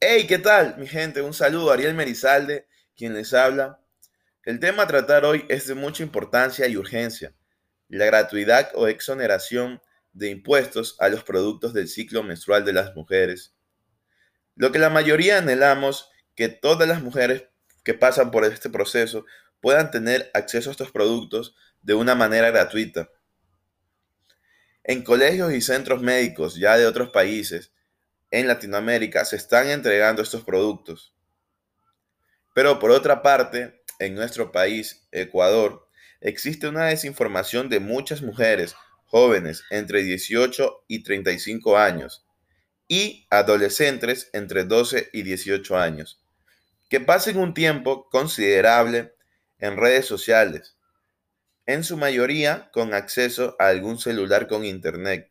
Hey, ¿qué tal, mi gente? Un saludo, Ariel Merizalde, quien les habla. El tema a tratar hoy es de mucha importancia y urgencia, la gratuidad o exoneración de impuestos a los productos del ciclo menstrual de las mujeres. Lo que la mayoría anhelamos, que todas las mujeres que pasan por este proceso puedan tener acceso a estos productos de una manera gratuita. En colegios y centros médicos ya de otros países, en Latinoamérica, se están entregando estos productos. Pero por otra parte, en nuestro país, Ecuador, existe una desinformación de muchas mujeres jóvenes entre 18 y 35 años y adolescentes entre 12 y 18 años, que pasen un tiempo considerable en redes sociales, en su mayoría con acceso a algún celular con internet.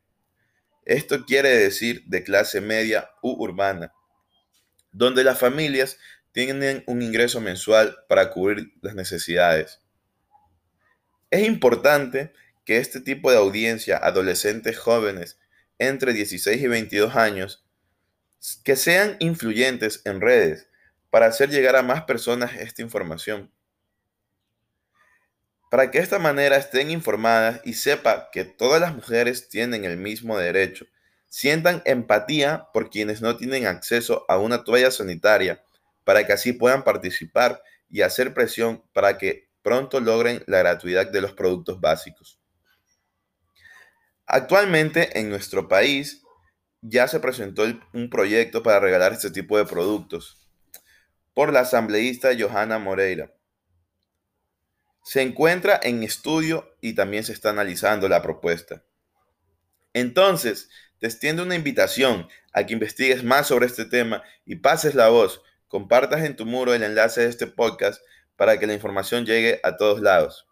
Esto quiere decir de clase media u urbana, donde las familias tienen un ingreso mensual para cubrir las necesidades. Es importante que este tipo de audiencia, adolescentes jóvenes entre 16 y 22 años, que sean influyentes en redes para hacer llegar a más personas esta información para que de esta manera estén informadas y sepa que todas las mujeres tienen el mismo derecho. Sientan empatía por quienes no tienen acceso a una toalla sanitaria, para que así puedan participar y hacer presión para que pronto logren la gratuidad de los productos básicos. Actualmente en nuestro país ya se presentó un proyecto para regalar este tipo de productos por la asambleísta Johanna Moreira se encuentra en estudio y también se está analizando la propuesta. Entonces, te extiendo una invitación a que investigues más sobre este tema y pases la voz, compartas en tu muro el enlace de este podcast para que la información llegue a todos lados.